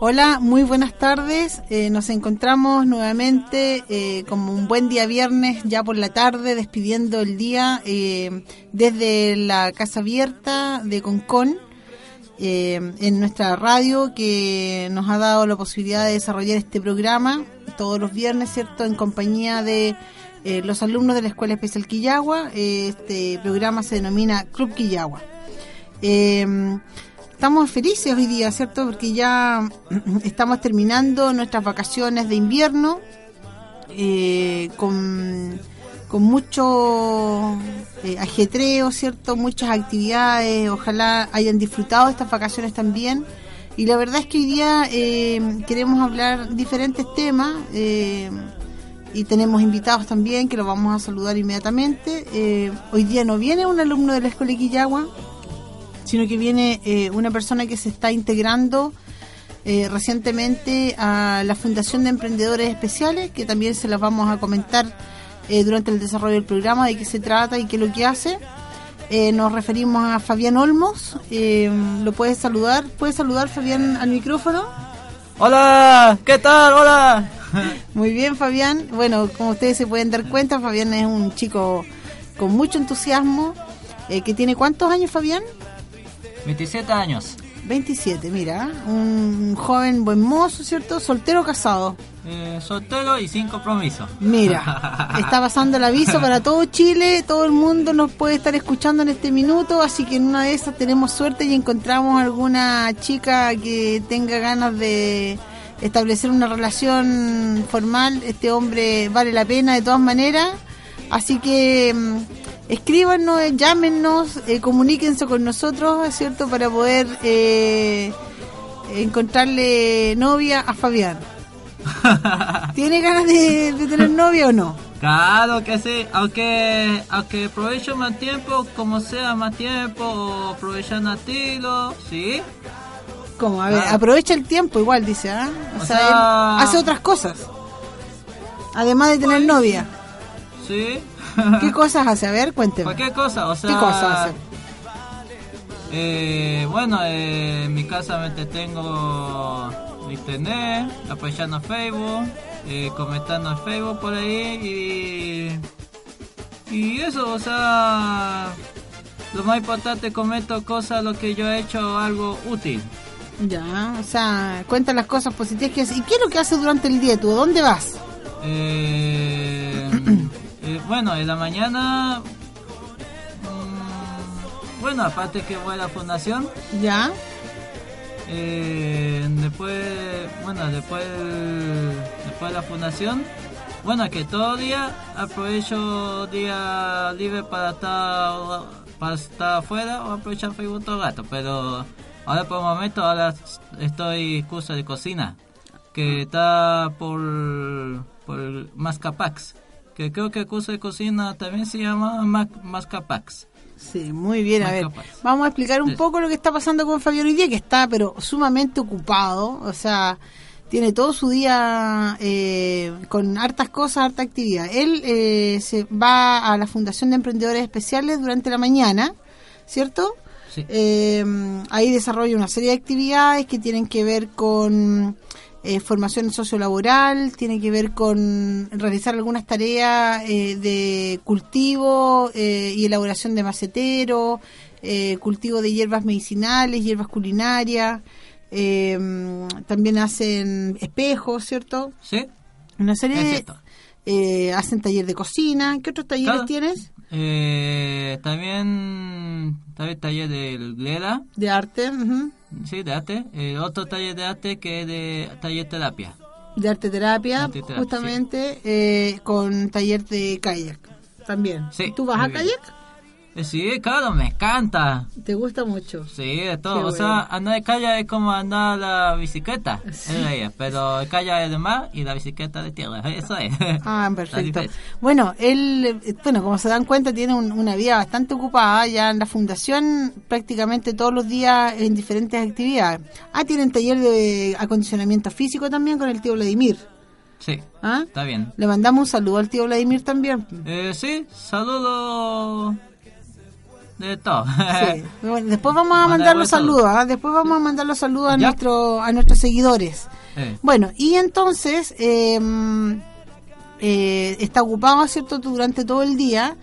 Hola, muy buenas tardes. Eh, nos encontramos nuevamente eh, como un buen día viernes, ya por la tarde, despidiendo el día eh, desde la Casa Abierta de Concon, en nuestra radio que nos ha dado la posibilidad de desarrollar este programa todos los viernes, ¿cierto?, en compañía de los alumnos de la Escuela Especial Quillagua. este programa se denomina Club Quillagua. Estamos felices hoy día, ¿cierto? Porque ya estamos terminando nuestras vacaciones de invierno eh, con, mucho eh, ajetreo, ¿cierto? Muchas actividades. Ojalá hayan disfrutado estas vacaciones también. Y la verdad es que hoy día eh, queremos hablar diferentes temas y tenemos invitados también que los vamos a saludar inmediatamente. hoy día no viene un alumno de la Escuela Quillagua, sino que viene eh, una persona que se está integrando eh, recientemente a la Fundación de Emprendedores Especiales, que también se las vamos a comentar eh, durante el desarrollo del programa, de qué se trata y qué es lo que hace. nos referimos a Fabián Olmos, lo puedes saludar, puedes saludar Fabián al micrófono. Hola, ¿qué tal? Hola. Muy bien, Fabián. Bueno, como ustedes se pueden dar cuenta, Fabián es un chico con mucho entusiasmo. que tiene cuántos años, Fabián? 27 años. 27, mira, un joven buen mozo, ¿cierto? ¿Soltero o casado? Eh, soltero y sin compromiso. Mira, está pasando el aviso para todo Chile, todo el mundo nos puede estar escuchando en este minuto, así que en una de esas tenemos suerte y encontramos alguna chica que tenga ganas de establecer una relación formal. Este hombre vale la pena de todas maneras, así que mm, escríbanos, llámenos, eh, comuníquense con nosotros, ¿cierto? Para poder eh, encontrarle novia a Fabián. ¿Tiene ganas de, tener novia o no? Claro que sí, aunque aunque aprovecho más tiempo, como sea más tiempo, o aprovechan a tiro, ¿sí? ¿Cómo? A ver, aprovecha el tiempo igual, dice, ¿ah? O, sea, hace otras cosas. Además de tener novia. Sí. ¿Qué cosas hace? A ver, cuénteme. Cualquier cosa, o sea... ¿Qué cosas hace? Eh, bueno, eh, en mi casa me tengo internet, apoyando Facebook, eh, comentando en Facebook por ahí y, y eso, o sea, lo más importante comento cosas, lo que yo he hecho, algo útil. Ya, o sea, cuenta las cosas positivas que hace. ¿Y qué es lo que hace durante el día tú? ¿Dónde vas? Eh, eh, bueno, en la mañana. Mm, bueno, aparte que voy a la fundación. Ya. Eh, después, bueno, después, después de la fundación. Bueno, que todo día aprovecho día libre para estar, para estar afuera o aprovechar Facebook todo el rato. Pero ahora por el momento, ahora estoy curso de cocina. Que está por, por Mascapax que creo que curso de cocina también se llama Mascapax. Sí, muy bien. A ver, vamos a explicar un poco lo que está pasando con Fabián hoy día, que está pero sumamente ocupado, o sea, tiene todo su día eh, con hartas cosas, harta actividad. Él eh, se va a la Fundación de Emprendedores Especiales durante la mañana, ¿cierto? Sí. Eh, ahí desarrolla una serie de actividades que tienen que ver con eh, formación sociolaboral, tiene que ver con realizar algunas tareas eh, de cultivo eh, y elaboración de macetero, cultivo de hierbas medicinales, hierbas culinarias, también hacen espejos, ¿cierto? Sí. Una serie de, hacen taller de cocina. ¿Qué otros talleres tienes? También, también taller de gleda. De arte. Sí, de arte. Eh, otro taller de arte que es de taller terapia. De arte terapia, justamente, eh, con taller de kayak también. Sí, ¿Tú vas a kayak? Eh, sí, claro, me encanta. ¿Te gusta mucho? Sí, de todo. o sea, andar de calle es como andar la bicicleta. pero el calle es de mar y la bicicleta de tierra. Eso es. Ah, perfecto. Bueno, él, bueno, como se dan cuenta, tiene una vida bastante ocupada. Ya en la fundación prácticamente todos los días en diferentes actividades. Ah, tienen taller de acondicionamiento físico también con el tío Vladimir. Sí, ¿Ah? está bien. Le mandamos un saludo al tío Vladimir también. Eh, sí, saludo de todo. Sí. Bueno, después vamos a Manda mandar los saludos, ¿ah? después vamos a mandar los saludos a, Ya. nuestro, a nuestros seguidores. Eh, Bueno, y entonces eh, eh, está ocupado, ¿cierto?, durante todo el día.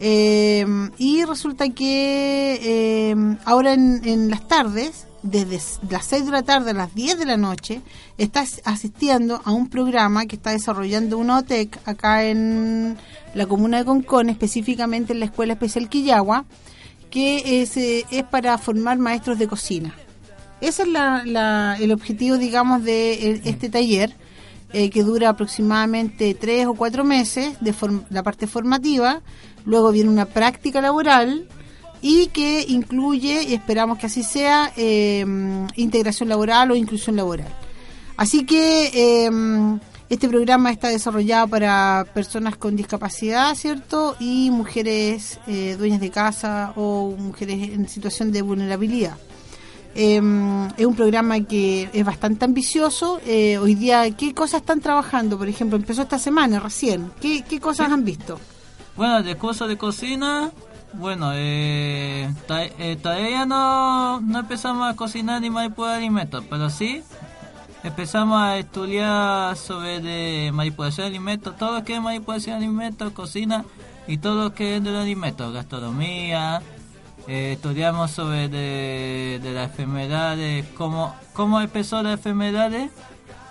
eh, y resulta que eh, ahora en, en las tardes, desde las 6 de la tarde a las 10 de la noche, está as- asistiendo a un programa que está desarrollando una OTEC acá en la comuna de Concón, específicamente en la Escuela Especial Quillagua, que es, eh, es para formar maestros de cocina. Ese es la- la- el objetivo, digamos, de el- este taller, eh, que dura aproximadamente tres o cuatro meses de la parte formativa. Luego viene una práctica laboral y que incluye, y esperamos que así sea, eh, integración laboral o inclusión laboral. Así que eh, este programa está desarrollado para personas con discapacidad, ¿cierto? Y mujeres eh, dueñas de casa o mujeres en situación de vulnerabilidad. Eh, es un programa que es bastante ambicioso. Eh, hoy día, ¿qué cosas están trabajando? Por ejemplo, empezó esta semana recién. ¿Qué, qué cosas han visto? Bueno, de curso de cocina, bueno, eh, eh, todavía no, no empezamos a cocinar ni manipular alimentos, pero sí empezamos a estudiar sobre de manipulación de alimentos, todo lo que es manipulación de alimentos, cocina y todo lo que es de los alimentos, gastronomía. eh, estudiamos sobre de, de las enfermedades, cómo, cómo empezó las enfermedades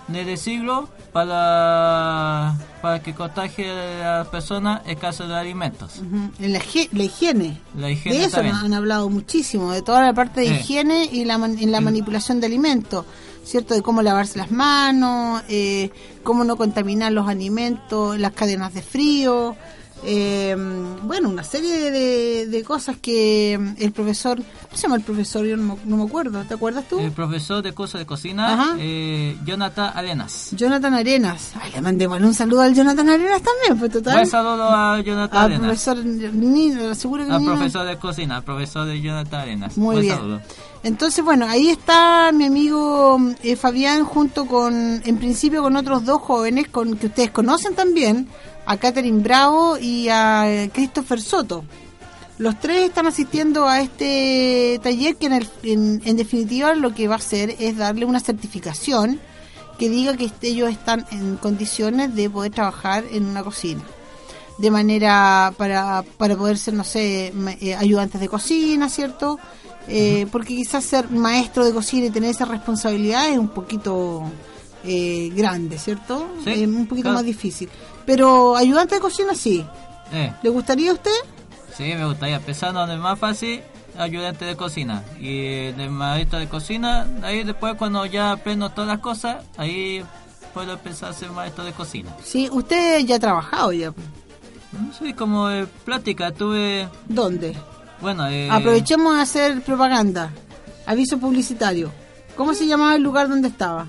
del siglo para, para que contagie a las personas el caso de alimentos. Ujú. En la, la higiene. La higiene de eso también. han hablado muchísimo, de toda la parte de Eh. higiene y la, en la manipulación de alimentos, ¿cierto? De cómo lavarse las manos, eh, cómo no contaminar los alimentos, las cadenas de frío. Eh, bueno, una serie de, de cosas que el profesor, ¿cómo se llama el profesor? Yo no no me acuerdo, ¿te acuerdas tú? El profesor de curso de cocina, eh, Jonathan Arenas. Jonathan Arenas. Ay, le mandemos un saludo al Jonathan Arenas también, pues total. Buen saludo a Jonathan Al Arenas. profesor, ni, seguro que Al ni- profesor de cocina, al profesor de Jonathan Arenas. Muy Buen bien. saludo. Entonces, bueno, ahí está mi amigo eh, Fabián junto con, en principio, con otros dos jóvenes con que ustedes conocen también, a Catherine Bravo y a eh, Christopher Soto. Los tres están asistiendo a este taller que en, el- en- en definitiva lo que va a hacer es darle una certificación que diga que ellos están en condiciones de poder trabajar en una cocina de manera para, para poder ser, no sé, eh, ayudantes de cocina, ¿cierto? Eh, porque quizás ser maestro de cocina y tener esa responsabilidad es un poquito eh, grande, ¿cierto? Sí, Eh, un poquito claro. más difícil. Pero ayudante de cocina sí. Eh, ¿Le gustaría a usted? sí, me gustaría. Empezando donde es más fácil, ayudante de cocina. Y de maestro de cocina, ahí después cuando ya aprendo todas las cosas, ahí puedo empezar a ser maestro de cocina. Sí, usted ya ha trabajado ya. Sí, como eh, plática, tuve... ¿Dónde? Bueno, eh, Aprovechemos a hacer propaganda. Aviso publicitario. ¿Cómo se llamaba el lugar donde estaba?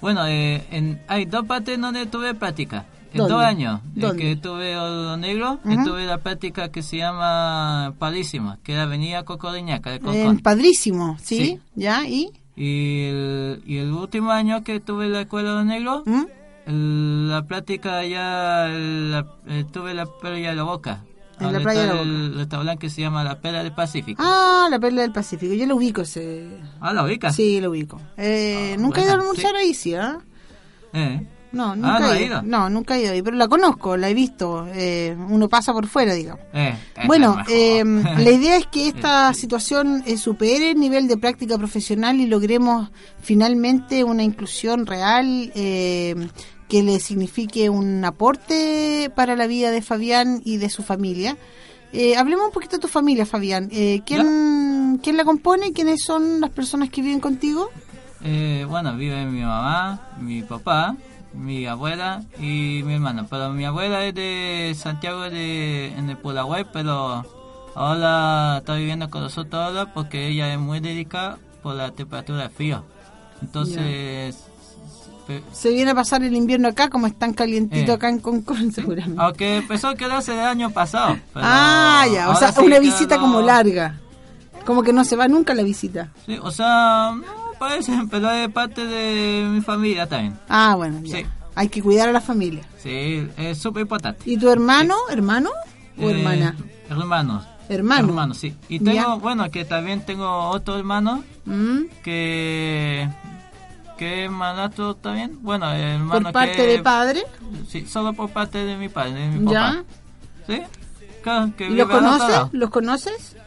Bueno, eh, en, hay dos partes donde tuve práctica. En ¿Dónde? dos años en ¿Dónde? que tuve Oro Negro, Ujú. tuve la práctica que se llama Padrísima, que era Avenida Cocoriñaca de En Concón. Padrísimo, ¿sí? Sí. ¿Ya? ¿Y? y, el, y el último año que tuve la escuela Oro Negro, ¿Mm? el- la práctica ya la- eh, tuve la playa de la Boca. En la playa de la El restaurante que se llama La Pera del Pacífico. Ah, la perla del Pacífico. Yo lo ubico ese. Ah, ¿la ubicas? Sí, lo ubico. Eh, Ah, nunca he ido a almorzar sí. ahí, sí, ¿ah? Eh. No, Ah, nunca ¿no he ido. No, nunca he ido ahí, pero la conozco, la he visto. eh, uno pasa por fuera, digamos. Eh, esa Bueno, eh, mejor. la idea es que esta situación eh, supere el nivel de práctica profesional y logremos finalmente una inclusión real eh, que le signifique un aporte para la vida de Fabián y de su familia. Eh, hablemos un poquito de tu familia, Fabián. Eh, ¿quién, ¿Quién la compone? ¿Quiénes son las personas que viven contigo? Eh, bueno, vive mi mamá, mi papá, mi abuela y mi hermano. Pero mi abuela es de Santiago de, en el Pulahuay, pero ahora está viviendo con nosotros ahora porque ella es muy delicada por la temperatura de frío. Entonces, Se viene a pasar el invierno acá, como es tan calientito Eh. acá en Concón, seguramente. aunque empezó a quedarse el año pasado. pero ah, ya, o sea, sí una visita como larga. Como que no se va nunca la visita. Sí, o sea, no parece, pero es parte de mi familia también. Ah, bueno, ya. Sí. Hay que cuidar a la familia. Sí, es súper importante. ¿Y tu hermano, hermano o Eh, hermana? Hermanos. Hermano. Hermano, sí. Y tengo, Ya. bueno, que también tengo otro hermano ¿Mm? que que es mandato también. Bueno, hermano Por parte que, de padre. Sí, solo por parte de mi padre, de mi ¿Ya? papá. ¿Sí? Claro, que ¿Y ¿Los conoces? ¿Los conoces? Eh,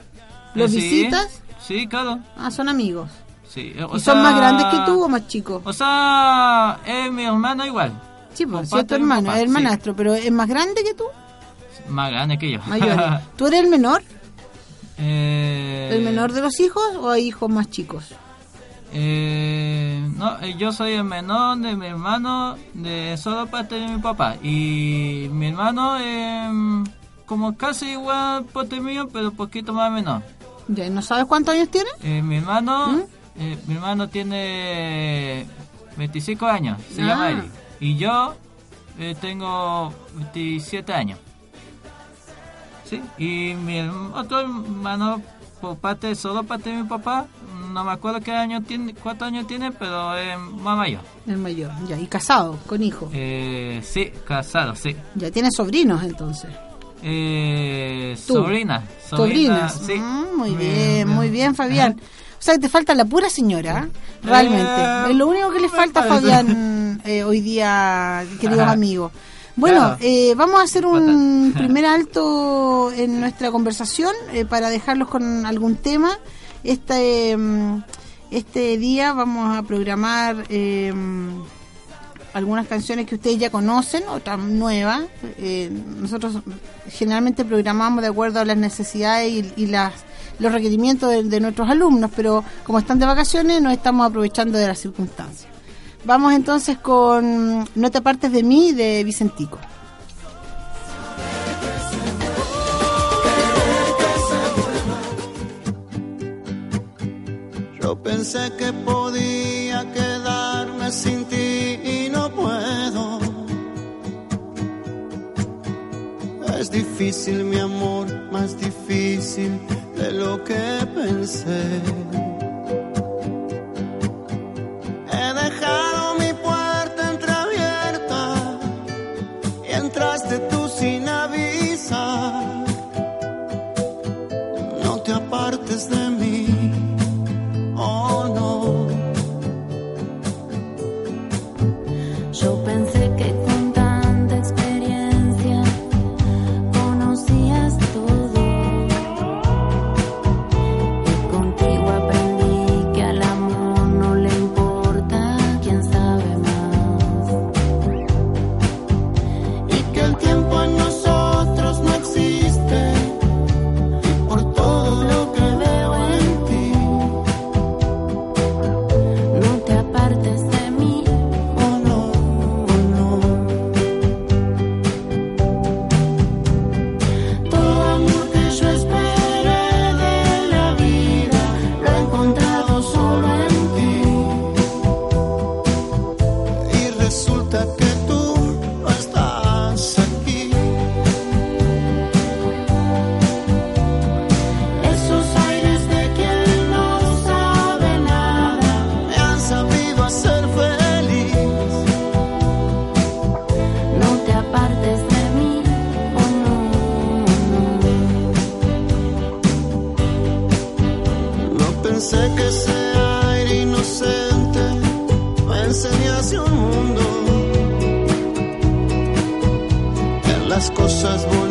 ¿Los sí, visitas? Sí, claro. Ah, son amigos. Sí. o ¿Y son más grandes que tú o más chicos? O sea, es mi hermano igual. Sí, por pues, sí, es tu hermano, papá, es sí. hermanastro, pero ¿es más grande que tú? Más grande que yo. Mayor. ¿Tú eres el menor? Eh, ¿El menor de los hijos o hay hijos más chicos? Eh, no, eh, yo soy el menor de mi hermano de solo parte de mi papá. Y mi hermano eh, como casi igual parte mío, pero poquito más menor. Ya, ¿no sabes cuántos años tiene? Eh, mi hermano ¿Mm? Eh, mi hermano tiene 25 años, se Ah. llama Eli. Y yo eh, tengo 27 años. ¿Sí? Y mi otro hermano por parte, solo parte de mi papá, no me acuerdo qué año tiene, cuántos años tiene, pero es más mayor. El mayor, ya, y casado, con hijos. Eh, sí, casado, sí. Ya tiene sobrinos entonces. Eh, sobrina, Sobrinas. sí. Mm, muy bien, muy bien, Fabián. O sea, que te falta la pura señora, realmente. Eh, es lo único que le falta a. Fabián eh, hoy día, queridos Ajá. amigos. Bueno, Claro. eh, vamos a hacer un primer alto en nuestra conversación eh, para dejarlos con algún tema. Este, mm, este día vamos a programar eh, algunas canciones que ustedes ya conocen, otras nuevas. Eh, nosotros generalmente programamos de acuerdo a las necesidades y, y las, los requerimientos de, nuestros alumnos, pero como están de vacaciones nos estamos aprovechando de las circunstancias. Vamos entonces con No te apartes de mí de Vicentico. Yo pensé que podía quedarme sin ti y no puedo. Es difícil mi amor, más difícil de lo que pensé. Pensé que ese aire inocente me enseñase un mundo en las cosas bonitas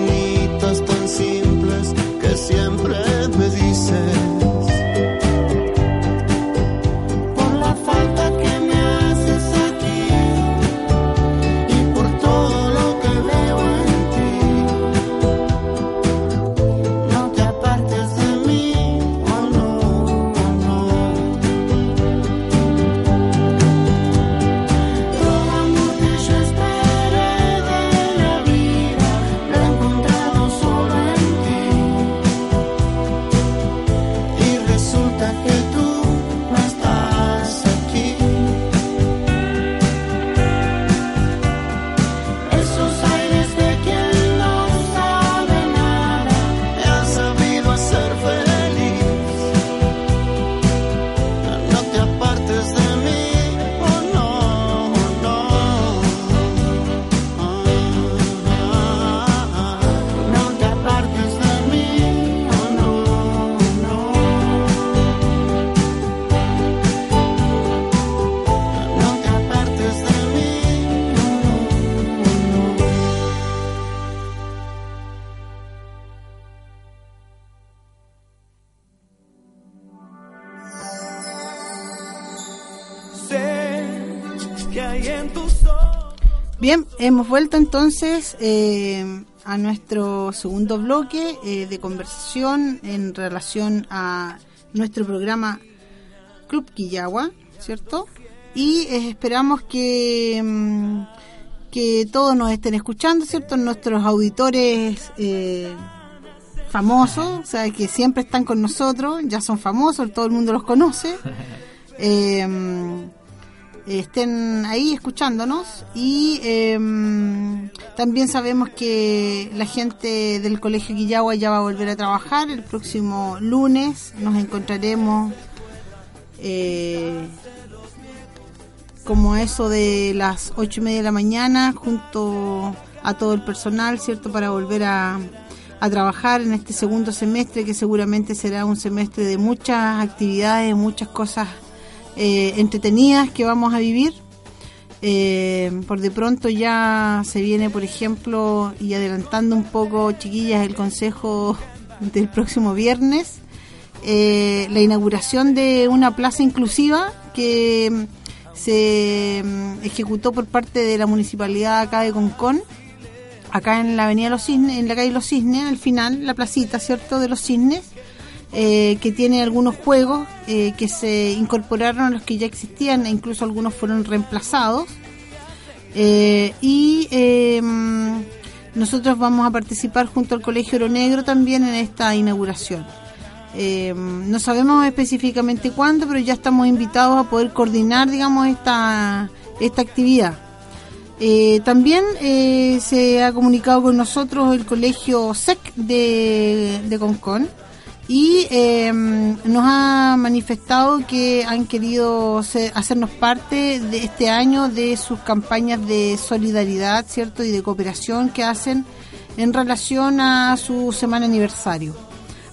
Bien, hemos vuelto entonces eh, a nuestro segundo bloque eh, de conversación en relación a nuestro programa Club Quillagua, ¿cierto? Y eh, esperamos que, mm, que todos nos estén escuchando, ¿cierto? Nuestros auditores eh, famosos, o sea, que siempre están con nosotros, ya son famosos, todo el mundo los conoce. Eh, estén ahí escuchándonos y eh, también sabemos que la gente del Colegio Quillagua ya va a volver a trabajar el próximo lunes. Nos encontraremos eh, como eso de las ocho y media de la mañana junto a todo el personal cierto para volver a, a trabajar en este segundo semestre que seguramente será un semestre de muchas actividades muchas cosas eh, entretenidas que vamos a vivir. Eh, por de pronto ya se viene, por ejemplo, y adelantando un poco, chiquillas, el consejo del próximo viernes, eh, la inauguración de una plaza inclusiva que mm, se mm, ejecutó por parte de la municipalidad acá de Concón, acá en la avenida Los Cisnes, en la calle Los Cisnes, al final, la placita, ¿cierto?, de Los Cisnes eh, que tiene algunos juegos eh, que se incorporaron a los que ya existían e incluso algunos fueron reemplazados. Eh, y eh, nosotros vamos a participar junto al Colegio Oro Negro también en esta inauguración. Eh, no sabemos específicamente cuándo, pero ya estamos invitados a poder coordinar, digamos, esta, esta actividad. También se ha comunicado con nosotros el Colegio SEC de, de Concón y eh, nos ha manifestado que han querido hacernos parte de este año de sus campañas de solidaridad, ¿cierto? Y de cooperación que hacen en relación a su semana aniversario.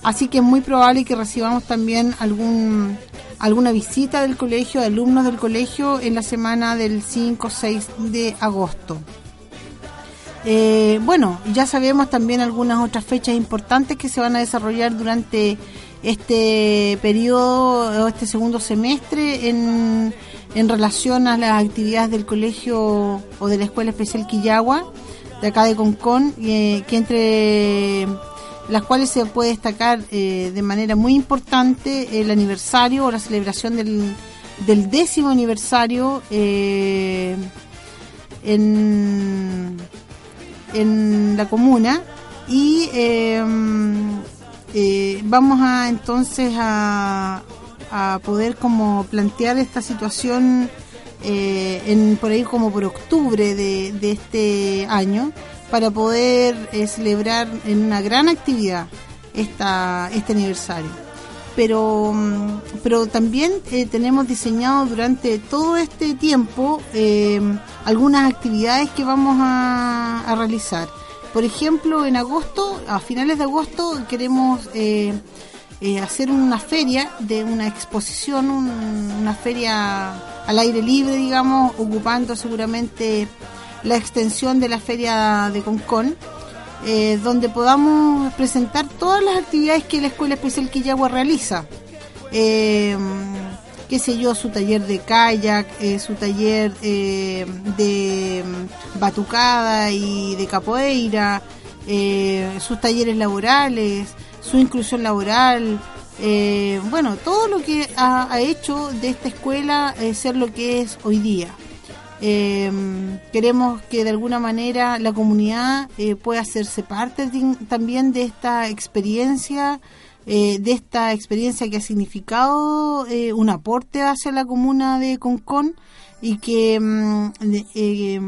Así que es muy probable que recibamos también algún alguna visita del colegio, de alumnos del colegio en la semana del 5 o 6 de agosto. Eh, bueno, ya sabemos también algunas otras fechas importantes que se van a desarrollar durante este periodo o este segundo semestre en, en relación a las actividades del colegio o de la Escuela Especial Quillagua, de acá de Concón, eh, que entre las cuales se puede destacar eh, de manera muy importante el aniversario o la celebración del, del décimo aniversario en, en la comuna y eh, eh, vamos a entonces a, a poder como plantear esta situación eh, en por ahí como por octubre de, de este año para poder eh, celebrar en una gran actividad esta, este aniversario. Pero, mm, pero también eh, tenemos diseñado durante todo este tiempo eh, algunas actividades que vamos a, a realizar. Por ejemplo, en agosto, a finales de agosto, queremos eh, hacer una feria de una exposición, un- una feria al aire libre, digamos, ocupando seguramente la extensión de la feria de Concón, eh, donde podamos presentar todas las actividades que la Escuela Especial Quillagua realiza. Eh, qué sé yo, su taller de kayak, eh, su taller eh, de mm, batucada y de capoeira, eh, sus talleres laborales, su inclusión laboral, bueno, todo lo que ha, ha hecho de esta escuela ser lo que es hoy día. Eh, queremos que de alguna manera la comunidad eh, pueda hacerse parte también de esta experiencia, eh, de esta experiencia que ha significado eh, un aporte hacia la comuna de Concón y que mm, eh,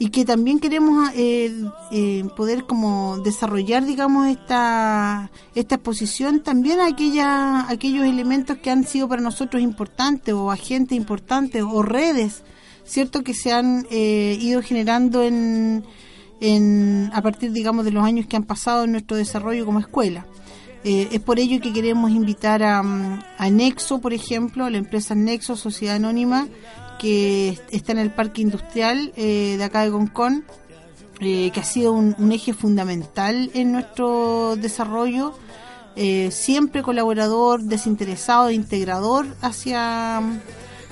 y que también queremos eh, poder como desarrollar digamos esta esta exposición también a aquella, aquellos elementos que han sido para nosotros importantes o agentes importantes o redes cierto que se han eh, ido generando en, en a partir digamos de los años que han pasado en nuestro desarrollo como escuela. Eh, es por ello que queremos invitar a, mm, a Nexo, por ejemplo, a la empresa Nexo, Sociedad Anónima, que está en el Parque Industrial eh, de acá de Concón, eh, que ha sido un, un eje fundamental en nuestro desarrollo, eh, siempre colaborador, desinteresado, integrador hacia,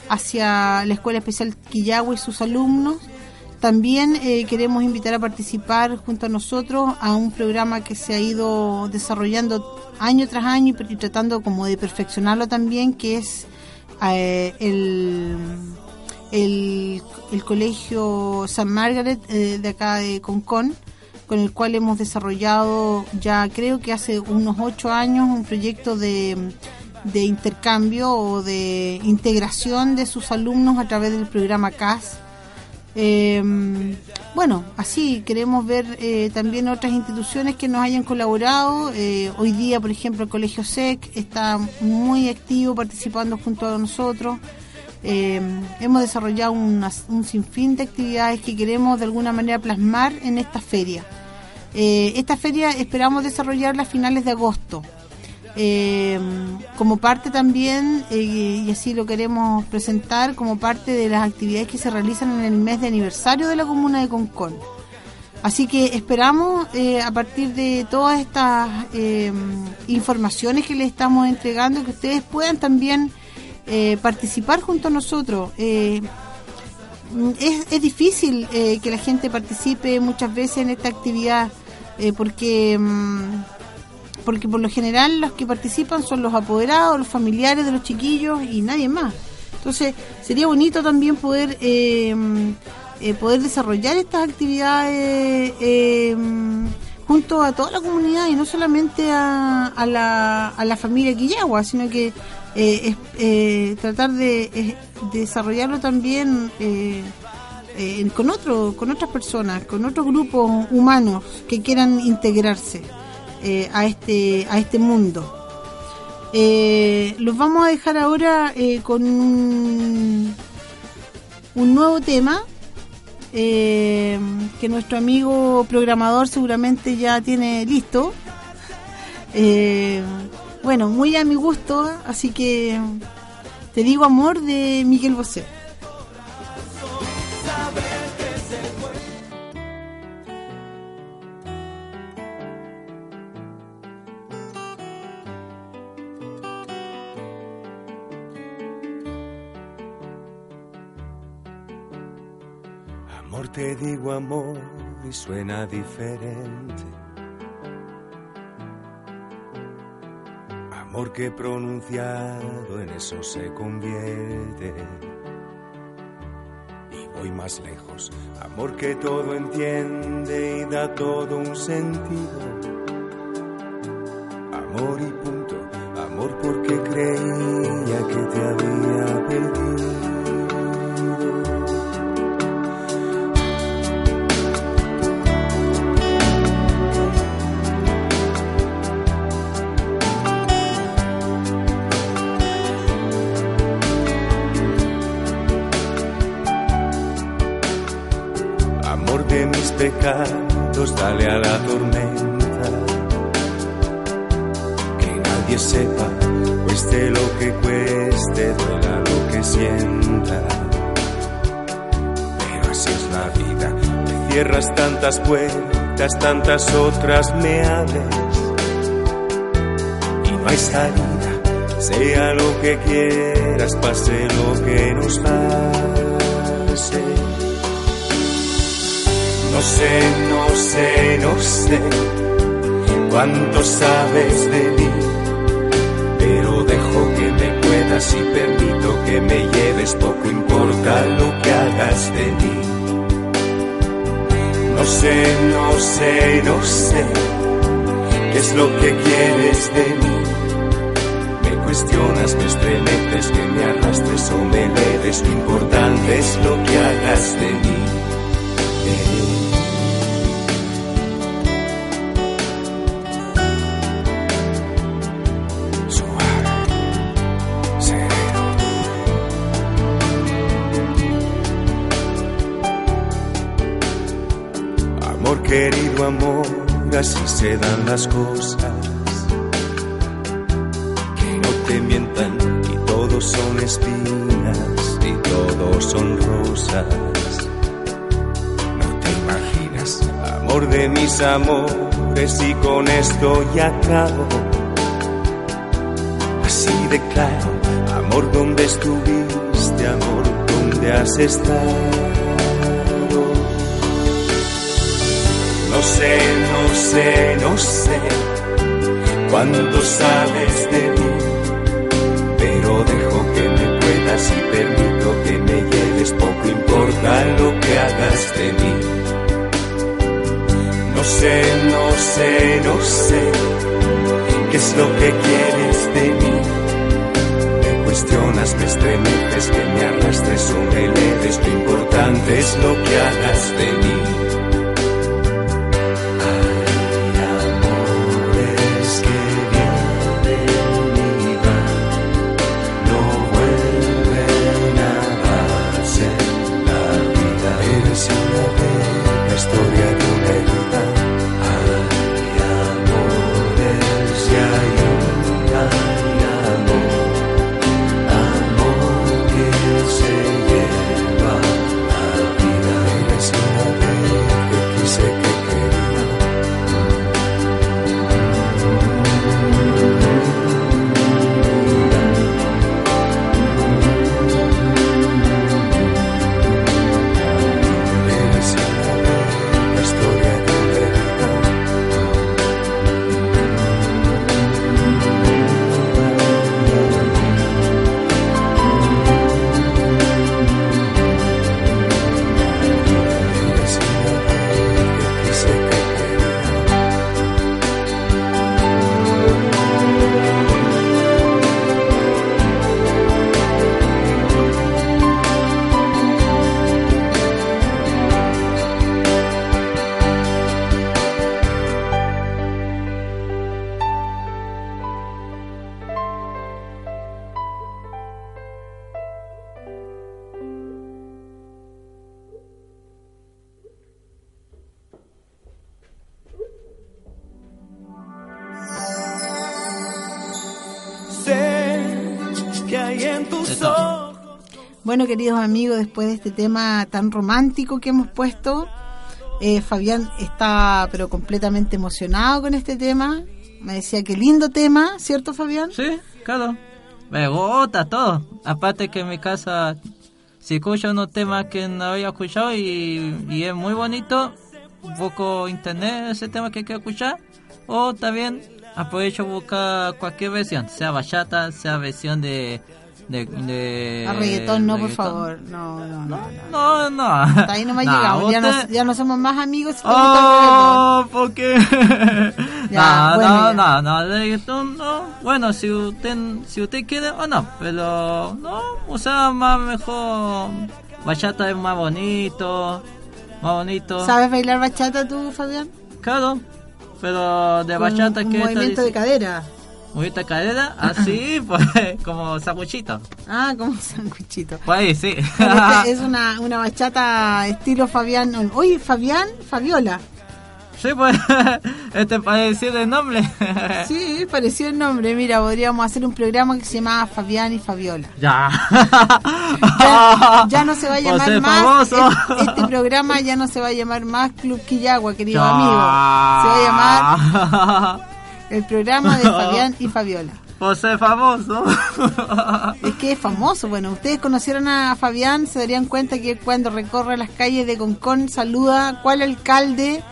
hacia la Escuela Especial Quillagua y sus alumnos. También eh, queremos invitar a participar junto a nosotros a un programa que se ha ido desarrollando año tras año y, tratando como de perfeccionarlo también, que es eh, el, el, el Colegio San Margaret eh, de acá de Concón, con el cual hemos desarrollado ya creo que hace unos ocho años un proyecto de, de intercambio o de integración de sus alumnos a través del programa CAS. Eh, bueno, así queremos ver eh, también otras instituciones que nos hayan colaborado. Eh, hoy día, por ejemplo, el Colegio SEC está muy activo participando junto a nosotros. Eh, hemos desarrollado un sinfín de actividades que queremos de alguna manera plasmar en esta feria. Eh, esta feria esperamos desarrollarla a finales de agosto. Eh, como parte también, eh, y así lo queremos presentar, como parte de las actividades que se realizan en el mes de aniversario de la comuna de Concón. Así que esperamos, eh, a partir de todas estas informaciones que les estamos entregando, que ustedes puedan también participar junto a nosotros. Es, es difícil que la gente participe muchas veces en esta actividad porque mm, porque por lo general los que participan son los apoderados, los familiares de los chiquillos y nadie más. Entonces sería bonito también poder eh, eh, poder desarrollar estas actividades eh, junto a toda la comunidad y no solamente a, la, a la familia Quillagua, sino que eh, eh, tratar de eh, desarrollarlo también eh, con otro, con otras personas, con otros grupos humanos que quieran integrarse eh, a este a este mundo. Eh, los vamos a dejar ahora eh, con un, un nuevo tema eh, que nuestro amigo programador seguramente ya tiene listo. Bueno, muy a mi gusto, así que te digo amor de Miguel Bosé. Amor te digo amor y suena diferente. Amor que pronunciado en eso se convierte. Y voy más lejos. Amor que todo entiende y da todo un sentido. Amor y tantas puertas, tantas otras me abres. Y no hay salida, sea lo que quieras, pase lo que nos pase. No sé, no sé, no sé cuánto sabes de mí, pero dejo que me puedas y permito que me lleves, poco importa lo que hagas de mí. No sé, no sé, no sé qué es lo que quieres de mí. Me cuestionas, me estremeces, que me arrastres o me eleves, lo importante es lo que hagas de mí. Amor, así se dan las cosas. Que no te mientan y todos son espinas y todos son rosas. No te imaginas, amor de mis amores, y con esto ya acabo. Así de claro, amor donde estuviste amor, ¿dónde has estado? No sé, sé, no sé cuándo sabes de mí, pero dejo que me puedas y permito que me lleves, poco importa lo que hagas de mí. No sé, no sé, no sé qué es lo que quieres de mí. Me cuestionas, me estremeces, que me arrastres o me eleves, lo importante es lo que hagas de mí. Bueno, queridos amigos, después de este tema tan romántico que hemos puesto, eh, Fabián está pero completamente emocionado con este tema. Me decía que lindo tema, ¿cierto Fabián? Sí, claro. Me gusta todo. Aparte que en mi casa, si escucho unos temas que no había escuchado y, y es muy bonito, busco internet ese tema que quiero escuchar. O también aprovecho buscar cualquier versión, sea bachata, sea versión de... de, de A reggaetón no, por reggaetón. favor. No, no, no. no. No, no. Hasta ahí No, llegamos. Ya no, usted- ya no somos más amigos si te gusta el reggaetón. Oh, ¿por qué? Ya, no, bueno, no, no, no, reggaetón no. Bueno, si usted, si usted quiere o no, pero no, usar más mejor. Bachata es más bonito, más bonito. ¿Sabes bailar bachata tú, Fabián? Claro, pero de bachata que movimiento de cadera. De cadera, así, pues, como sacuchito. Ah, como un sanguichito. Pues ahí, sí. Esta es una, una bachata estilo Fabián. Oye, Fabián, Fabiola. sí, pues, este para decir el nombre. Sí, pareció el nombre. Mira, podríamos hacer un programa que se llamaba Fabián y Fabiola. Ya. Ya, ya no se va a llamar más. Este, este programa ya no se va a llamar más Club Quillagua, querido Ya. amigo. Se va a llamar. El programa de Fabián y Fabiola. Por ser famoso. Es que es famoso. Bueno, ustedes conocieron a Fabián, se darían cuenta que cuando recorre las calles de Concón saluda cuál alcalde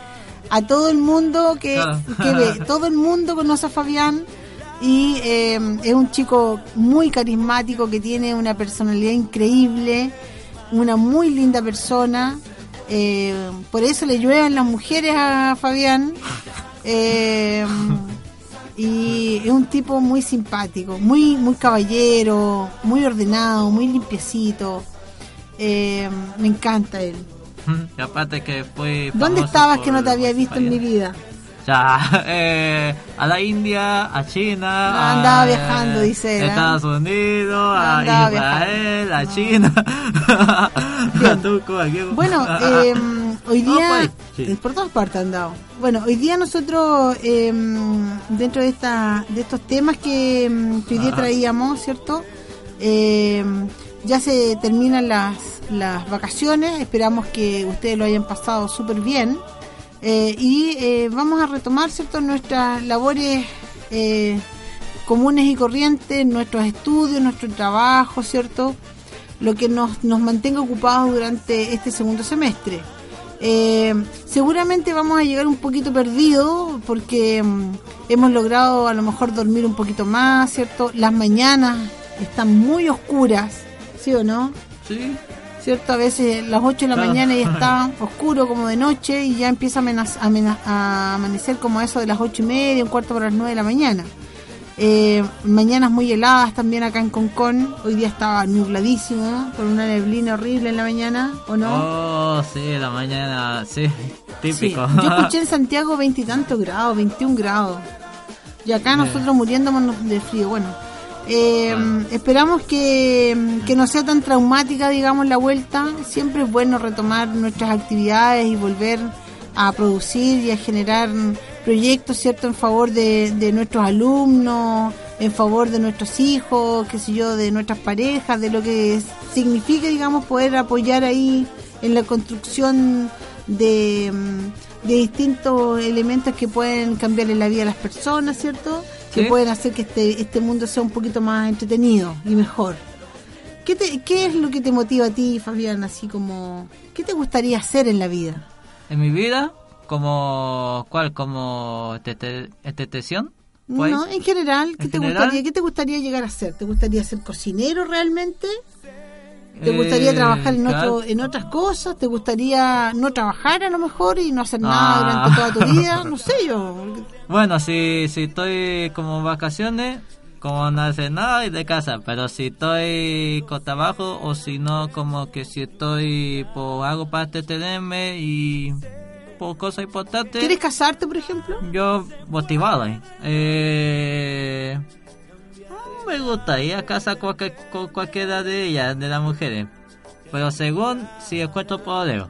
a todo el mundo que, Claro. que ve. Todo el mundo conoce a Fabián y eh, es un chico muy carismático que tiene una personalidad increíble, una muy linda persona. eh, por eso le llueven las mujeres a Fabián. Eh, y es un tipo muy simpático, muy muy caballero, muy ordenado, muy limpiecito. Eh, me encanta él. y aparte que fue ¿Dónde estabas que no te había visto en mi vida? Ya, eh, a la India, a China, andaba a, viajando, dice él, ¿eh? Estados Unidos, a Israel, a China, a Turco, aquí. Bueno, eh, hoy día, sí. por todas partes han dado. Bueno, hoy día nosotros, eh, dentro de esta, de estos temas que, mm, que hoy día Ajá. traíamos, ¿cierto? Eh, ya se terminan las, las vacaciones, esperamos que ustedes lo hayan pasado súper bien. Eh, y eh, vamos a retomar, ¿cierto?, nuestras labores eh, comunes y corrientes, nuestros estudios, nuestro trabajo, ¿cierto? Lo que nos, nos mantenga ocupados durante este segundo semestre. Eh, seguramente vamos a llegar un poquito perdidos porque mm, hemos logrado a lo mejor dormir un poquito más, ¿cierto? Las mañanas están muy oscuras, ¿sí o no? Sí. ¿Cierto? A veces las 8 de la Claro. mañana ya está oscuro como de noche y ya empieza a, amenaz- a a amanecer como eso de las 8 y media, un cuarto para las 9 de la mañana. Eh, mañanas muy heladas también acá en Concón. Hoy día estaba nubladísimo, con una neblina horrible en la mañana, ¿o no? Oh, sí, la mañana, sí, típico. Sí. Yo escuché en Santiago veintitantos grados, 21 grados. Y acá nosotros muriéndonos de frío. Bueno, eh, esperamos que, que no sea tan traumática, digamos, la vuelta. Siempre es bueno retomar nuestras actividades y volver a producir y a generar proyectos, ¿cierto?, en favor de, de nuestros alumnos, en favor de nuestros hijos, qué sé yo, de nuestras parejas, de lo que significa, digamos, poder apoyar ahí en la construcción de, mm, de distintos elementos que pueden cambiarle la vida a las personas, ¿cierto? Que pueden hacer que este, este mundo sea un poquito más entretenido y mejor. ¿Qué, te, ¿Qué es lo que te motiva a ti, Fabián? Así como, ¿qué te gustaría hacer en la vida? En mi vida, como, ¿cuál? Como estetización. Pues, No, en general, ¿qué ¿En te general? gustaría, qué te gustaría llegar a ser? ¿Te gustaría ser cocinero realmente? ¿Te Eh, gustaría trabajar en claro. otro, en otras cosas? ¿Te gustaría no trabajar a lo mejor y no hacer nada Ah. durante toda tu vida? No sé yo. Bueno, si, si estoy como vacaciones, como no hacer nada y de casa, pero si estoy con trabajo o si no, como que si estoy por algo para entretenerme y por cosas importantes, ¿Quieres casarte, por ejemplo? yo motivado. ¿eh? Eh, me gustaría casar con, cualquier- con cualquiera de ellas, de las mujeres, pero según si encuentro problema.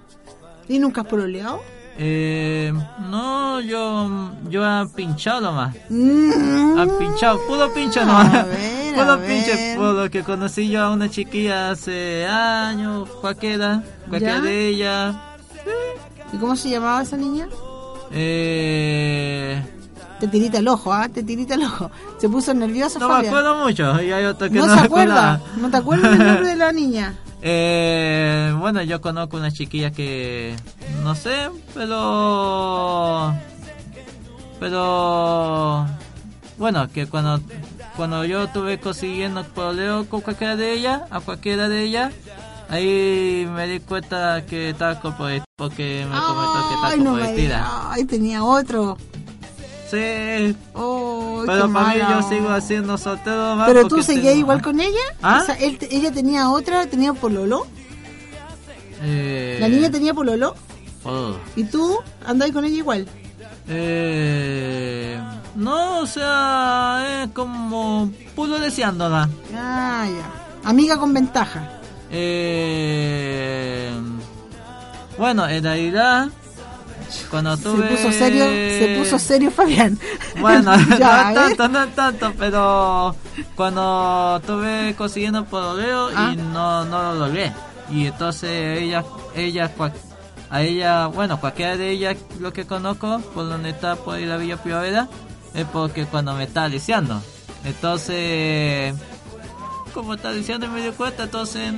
¿Y nunca has pololeado? Eh, no, yo, yo he pinchado nomás. Mm. Han pinchado, puro pincho nomás. ver, puro ver. por lo que conocí yo a una chiquilla hace años, cualquiera, cualquiera ¿Ya? de ellas. ¿Y cómo se llamaba esa niña? Eh, Te tirita el ojo, ¿ah? Te tirita el ojo. Se puso nerviosa, no me Fabián. acuerdo mucho, y hay otro que no, no, se me acuerda. ¿No te acuerdas del nombre de la niña? Eh, bueno, yo conozco una chiquilla que no sé, pero pero bueno, que cuando cuando yo estuve consiguiendo poleo con cualquiera de ellas, a cualquiera de ellas, ahí me di cuenta que estaba comprometida porque me comentó que estaba no comprometida. digas. Ay, tenía otro. Sí, Oh, pero para mí yo sigo haciendo soltero más ¿Pero tú seguías igual con ella? ¿Ah? O sea, él ella tenía otra, tenía pololo. Eh, La niña tenía pololo. oh. ¿Y tú andabas con ella igual? Eh, no, o sea, es como puro deseándola. Ah, ya. Amiga con ventaja. Eh, bueno, en realidad, cuando tuve... Se puso serio, se puso serio Fabián. Bueno, Ya, no ¿eh? tanto, no tanto, pero cuando estuve consiguiendo pololeo Ah. y no, no lo logré. Y entonces ella, ella, a ella, bueno, cualquiera de ellas lo que conozco, por donde está por ahí la Villa Primavera, es porque cuando me está lisiando. Entonces, como está lisiando y me di cuenta, entonces,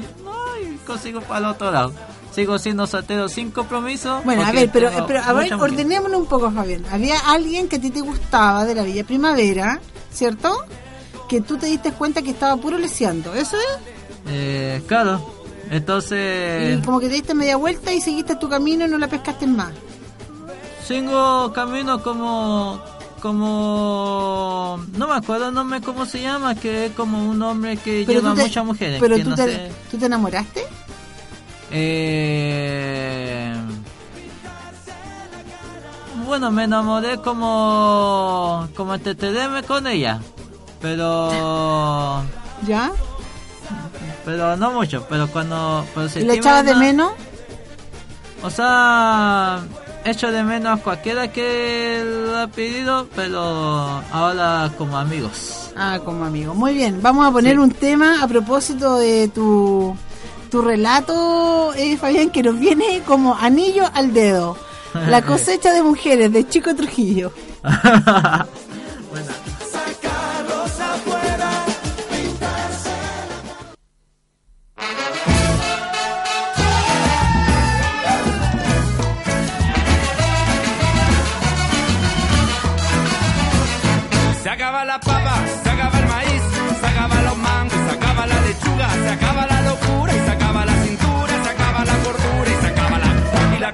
consigo para el otro lado. Sigo siendo soltero sin compromiso. Bueno, a ver, pero, pero a ver, ordenémonos un poco, Fabián. Había alguien que a ti te gustaba de la Villa Primavera, ¿cierto? Que tú te diste cuenta que estaba puro leseando, ¿eso es? Eh, claro. Entonces, Y como que te diste media vuelta y seguiste tu camino y no la pescaste más. sigo camino como como no me acuerdo el nombre cómo se llama que es como un hombre que lleva tú te- muchas mujeres Pero que tú, no te, sé ¿tú te enamoraste? eh, bueno me enamoré como como entretenerme con ella pero ¿Ya? pero no mucho pero cuando pero ¿Y la echabas de una- menos? O sea, echo de menos a cualquiera que lo ha pedido, pero ahora como amigos. Ah, como amigo. Muy bien, vamos a poner Sí. un tema a propósito de tu, tu relato, eh, Fabián, que nos viene como anillo al dedo. La cosecha de mujeres de Chico Trujillo.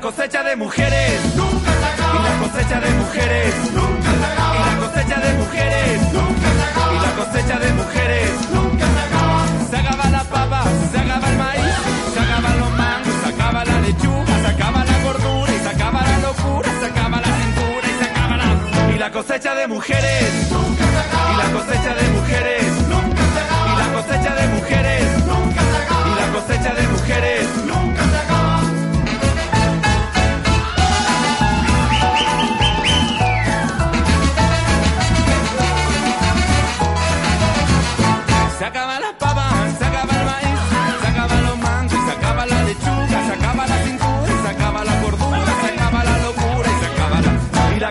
cosecha de mujeres, nunca se acaba. Y la cosecha de mujeres, nunca se acaba. Y la cosecha de mujeres, nunca se acaba. Y la cosecha de mujeres, nunca se acaba. Se acaba la papa, se acaba el maíz, se acaban los mangos, se acaba la lechuga, se acaba la gordura y se acaba la locura, se acaba la cintura y se acaba la... Y la cosecha de mujeres, nunca se acaba. Y la cosecha de mujeres, nunca se acaba. Y la cosecha de mujeres, nunca se acaba. Y la cosecha de mujeres,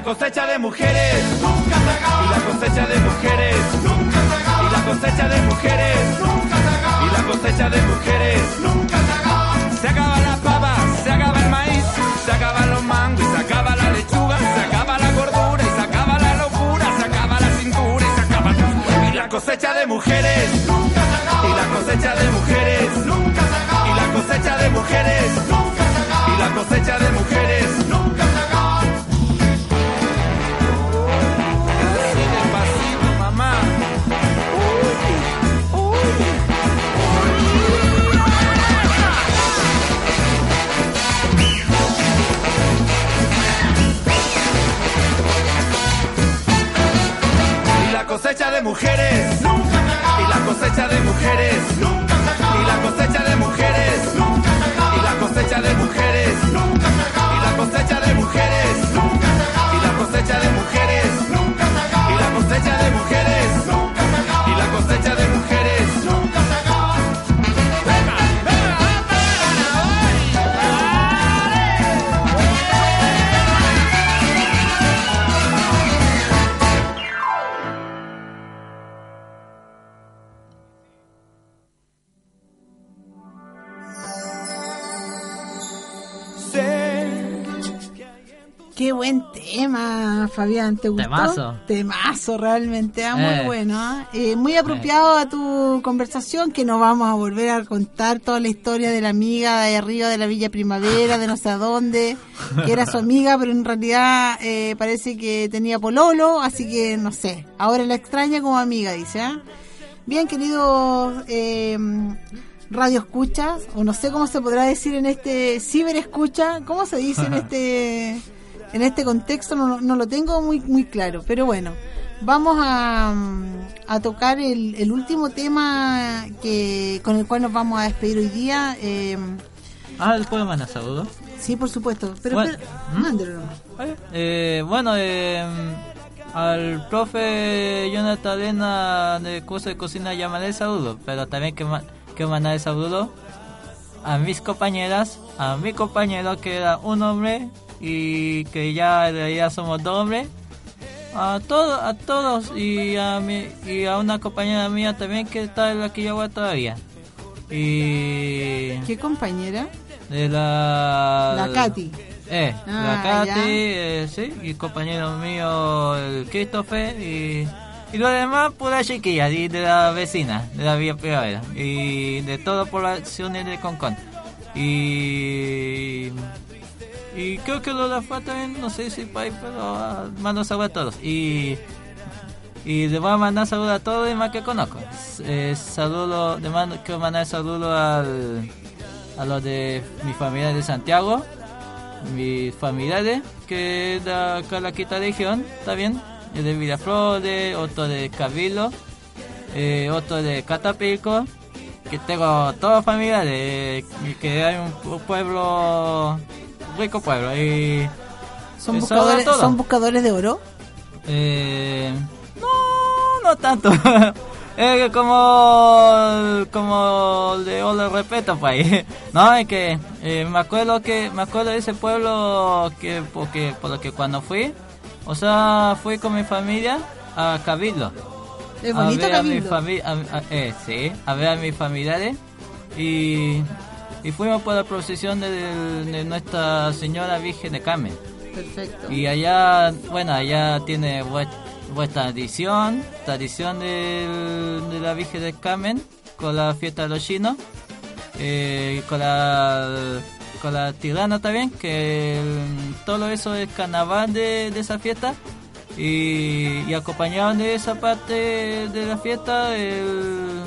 la... Cosecha de mujeres, nunca se acaba. Y la cosecha de mujeres, nunca se acaba. Y la cosecha de mujeres, nunca se acaba. Y la cosecha de mujeres, nunca se acaba. Se acaba la papa, se acaba el maíz, se acaban los mangos, se acaba la lechuga, se acaba la gordura y se acaba la locura, se acaba la cintura y se acaba... Y la cosecha de mujeres, nunca se acaba. Y la cosecha de mujeres, nunca se acaba. Y la cosecha de mujeres, nunca se acaba. Y la cosecha de mujeres, cosecha de mujeres, nunca se acaba. Y la cosecha de mujeres, nunca se acaba. Y la cosecha de mujeres, nunca se acaba. Y la cosecha de mujeres, nunca se acaba. Y la cosecha de mujeres, nunca se acaba. Y la cosecha de mujeres, Fabián, ¿te gustó? Temazo. Temazo, realmente, ah, muy Eh. bueno. ah. Eh, muy apropiado a tu conversación, que nos vamos a volver a contar toda la historia de la amiga de arriba de la Villa Primavera, de no sé a dónde, que era su amiga, pero en realidad eh, parece que tenía pololo, así que no sé. Ahora la extraña como amiga, dice. ah. Bien, queridos eh, radio escuchas, o no sé cómo se podrá decir en este ciber escucha, ¿cómo se dice en este en este contexto? No, no lo tengo muy muy claro, pero bueno, vamos a, a tocar el, el último tema que con el cual nos vamos a despedir hoy día. Eh, Ah, ¿el puedo mandar saludos? sí, por supuesto, pero, Bueno, espera, ¿Mm? nomás. Eh, bueno, eh, al profe Jonathan Arena de curso de cocina llamaré saludo, pero también que, que mandar saludo a mis compañeras, a mi compañero que era un hombre y que ya realidad somos dos hombres, a todos, a todos y a mi, y a una compañera mía también que está en la Quillagua todavía. Y ¿Qué compañera? de la La Katy. eh, Ah, la Katy, ya. eh, sí, y compañero mío, el Christopher, y, y lo demás, pura chiquilla, y de la vecina, de la Vía Primavera, y de todas poblaciones de Concón. Y, y creo que lo de afuera también, no sé si para pero ah, mando saludos a todos. Y, y le voy a mandar saludos a todos y más que conozco. Eh, saludo, le mando, quiero mandar saludos al, a los de mi familia de Santiago, mis familiares, que de acá la quinta región, ¿está bien? Es de Villaflores, otro de Cabildo, eh, otro de Catapico, que tengo toda familiares, y que hay un pueblo, rico pueblo, y ¿Son buscadores, era todo. ¿Son buscadores de oro? eh, no, no tanto. Es que como, como de ole respeto pues ahí. No, es que eh, me acuerdo que me acuerdo de ese pueblo que porque por lo que cuando fui, o sea, fui con mi familia a Cabildo. Es bonito a ver a mi Cabildo. fami- a- a- eh, sí, a ver a mis familiares y, y fuimos por la procesión de, de Nuestra Señora Virgen de Carmen. Perfecto. Y allá, bueno, allá tiene Fue tradición, tradición de, la Virgen del Carmen con la fiesta de los chinos, eh, con la con la tirana también, que el- todo eso es carnaval de, de esa fiesta y, y acompañaban de esa parte de la fiesta el,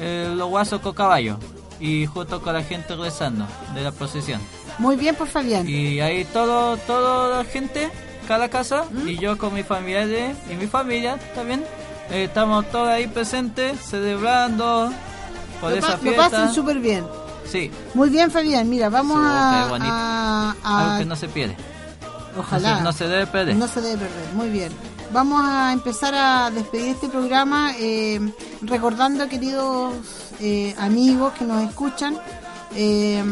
el- los guasos con caballo y junto con la gente rezando de la procesión. Muy bien, pues Fabián. Y ahí todo, toda la gente, cada casa, y yo con mi familia y mi familia también, eh, estamos todos ahí presentes, celebrando por lo, esa pa- lo fiesta. pasan súper bien. Sí, Muy bien, Fabián. Mira, vamos a, a- a- algo que no se pierde. Ojalá. No se, no se debe perder. No se debe perder, muy bien. Vamos a empezar a despedir este programa eh, recordando, queridos eh, amigos que nos escuchan, eh,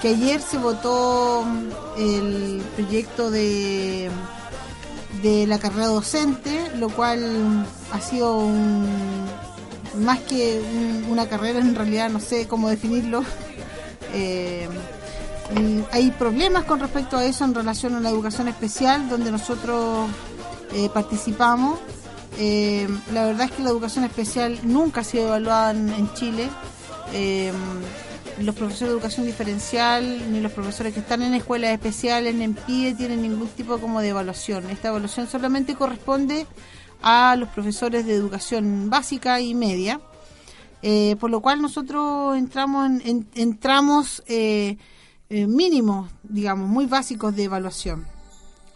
que ayer se votó el proyecto de, de la carrera docente, lo cual ha sido un, más que un- una carrera, en realidad no sé cómo definirlo. Eh, hay problemas con respecto a eso en relación a la educación especial, donde nosotros eh, participamos. Eh, la verdad es que la educación especial nunca ha sido evaluada en, en Chile. Eh, los profesores de educación diferencial ni los profesores que están en escuelas especiales en PIE tienen ningún tipo como de evaluación. Esta evaluación solamente corresponde a los profesores de educación básica y media. Eh, por lo cual nosotros entramos en, en- entramos eh, eh, mínimos, digamos, muy básicos de evaluación.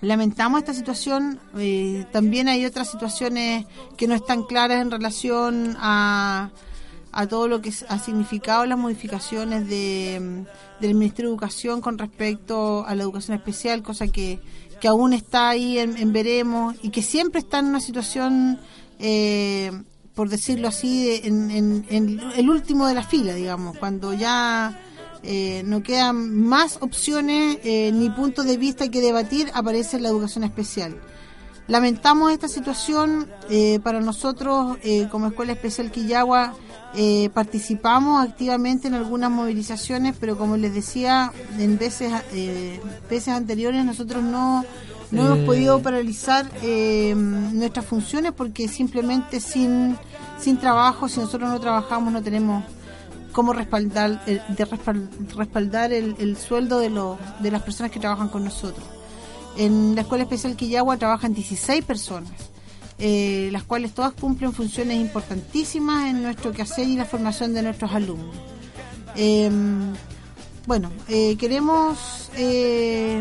Lamentamos esta situación. eh, también hay otras situaciones que no están claras en relación a, a todo lo que ha significado las modificaciones de, del Ministerio de Educación con respecto a la educación especial, cosa que, que aún está ahí en, en veremos y que siempre está en una situación, eh, por decirlo así, de- en, en- en el último de la fila, digamos, cuando ya eh, no quedan más opciones eh, ni puntos de vista que debatir, aparece la educación especial. Lamentamos esta situación. eh, para nosotros, como Escuela Especial Quillagua, participamos activamente en algunas movilizaciones, pero como les decía, en veces, veces anteriores nosotros no, no hemos Eh. podido paralizar nuestras funciones porque simplemente sin, sin trabajo, si nosotros no trabajamos, no tenemos cómo respaldar, el, de respal- respaldar el, el sueldo de, los de las personas que trabajan con nosotros. En la Escuela Especial Quillagua trabajan 16 personas, eh, las cuales todas cumplen funciones importantísimas en nuestro quehacer y la formación de nuestros alumnos. Eh, bueno, eh, queremos eh,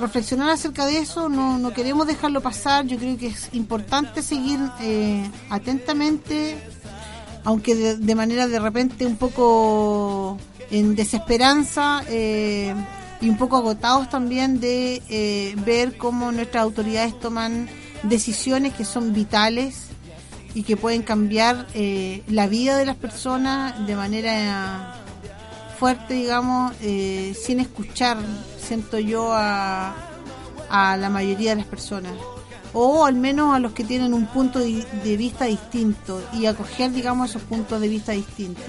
reflexionar acerca de eso, no, no queremos dejarlo pasar, yo creo que es importante seguir eh, atentamente aunque de, de manera de repente un poco en desesperanza eh, y un poco agotados también de eh, ver cómo nuestras autoridades toman decisiones que son vitales y que pueden cambiar eh, la vida de las personas de manera fuerte, digamos, eh, sin escuchar, siento yo, a, a la mayoría de las personas o al menos a los que tienen un punto de, vista distinto y acoger, digamos, esos puntos de vista distintos.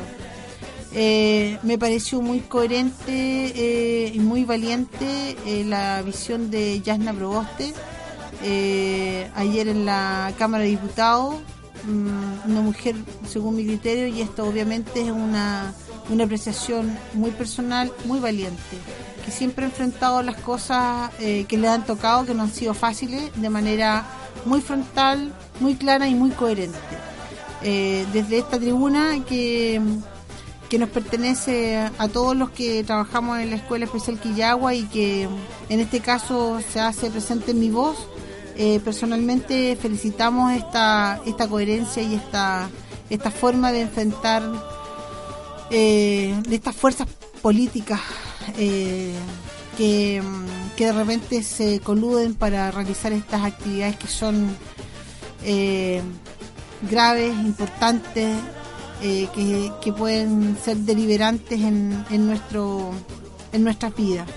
Eh, me pareció muy coherente eh, y muy valiente eh, la visión de Yasna Proboste ayer en la Cámara de Diputados, mm, una mujer según mi criterio y esto obviamente es una, una apreciación muy personal, muy valiente que siempre ha enfrentado las cosas eh, que le han tocado, que no han sido fáciles, de manera muy frontal, muy clara y muy coherente. Eh, desde esta tribuna que, que nos pertenece a todos los que trabajamos en la Escuela Especial Quillagua y que en este caso se hace presente en mi voz, eh, personalmente felicitamos esta, esta coherencia y esta, esta forma de enfrentar de estas fuerzas políticas eh, que, mm, que de repente se coluden para realizar estas actividades que son eh, graves, importantes, eh, que, que pueden ser deliberantes en, en, nuestro, en nuestras vidas.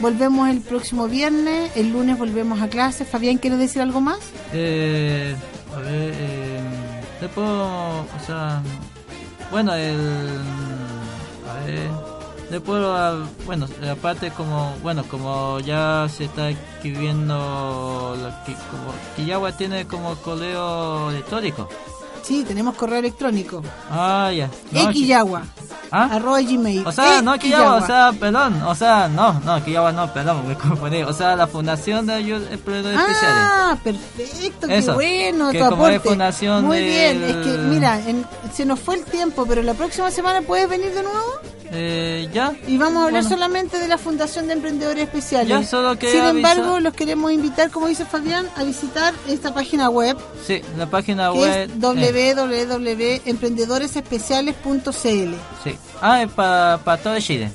Volvemos el próximo viernes, el lunes volvemos a clase. Fabián, ¿quieres decir algo más? A ver, después, o sea, bueno, el, ver, Después, bueno, aparte como, bueno, como ya se está escribiendo, la que, como Quillagua tiene como correo electrónico. Sí, tenemos correo electrónico. Ah, ya. No, ¿Ah? arroba gmail. O sea, no Xyagua. o sea, perdón, o sea, no, no, Quillagua no, perdón, me confundí. O sea, la Fundación de Ayuda Emprendedores Especiales. Ah, perfecto, qué Eso, bueno que tu como aporte. fundación Muy bien, es que mira, en- se nos fue el tiempo, pero la próxima semana puedes venir de nuevo Eh, ya. y vamos a hablar Bueno. solamente de la Fundación de Emprendedores Especiales. Ya, solo Sin embargo, avisar- los queremos invitar, como dice Fabián, a visitar esta página web Sí, la página que web. eh, www.emprendedoresespeciales.cl. sí. Ah, es para, todo Chile.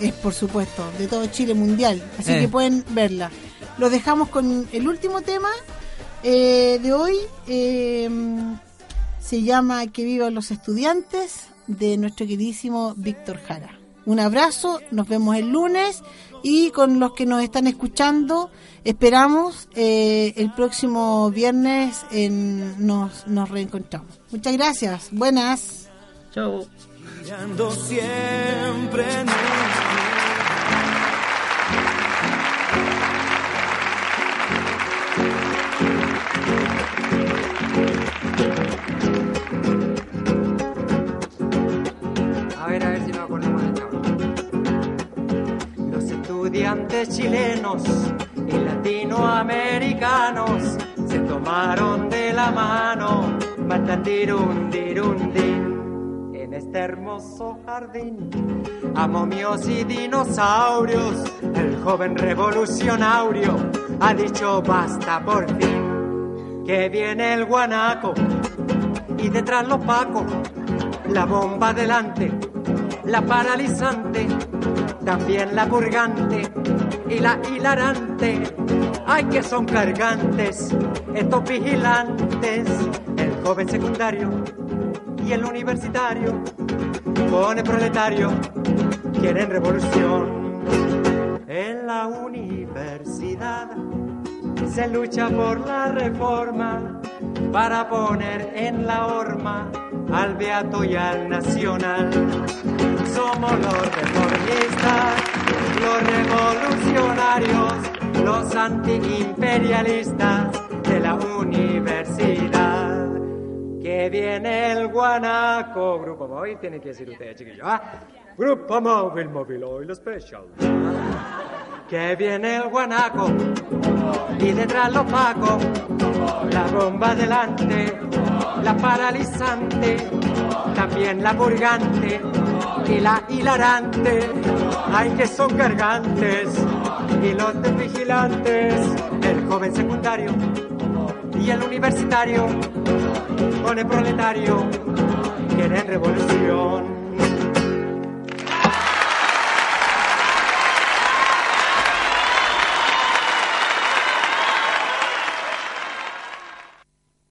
Es por supuesto de todo Chile mundial, así Eh. que pueden verla. Lo dejamos con el último tema eh, de hoy. eh, se llama Que vivan los estudiantes de nuestro queridísimo Víctor Jara. Un abrazo, nos vemos el lunes y con los que nos están escuchando esperamos eh, el próximo viernes en, nos, nos reencontramos. Muchas gracias, buenas. Chau. Estudiantes chilenos y latinoamericanos se tomaron de la mano, matandirundirundin, en este hermoso jardín. A momios y dinosaurios, el joven revolucionario ha dicho basta por fin, que viene el guanaco y detrás los pacos, la bomba delante, la paralizante, también la purgante y la hilarante. Ay, que son cargantes estos vigilantes, el joven secundario y el universitario, con el proletario, quieren revolución. En la universidad se lucha por la reforma para poner en la horma al beato y al nacional. Somos los reformistas, los revolucionarios, los antiimperialistas de la universidad. Que viene el guanaco, grupo móvil, tiene que decir usted, chiquillo, ¿ah? Grupo móvil, móvil, oil special. Que viene el guanaco y detrás los pacos, la bomba delante, la paralizante, también la purgante y la hilarante. Ay, que son cargantes y los de vigilantes, el joven secundario y el universitario con el proletario quieren revolución.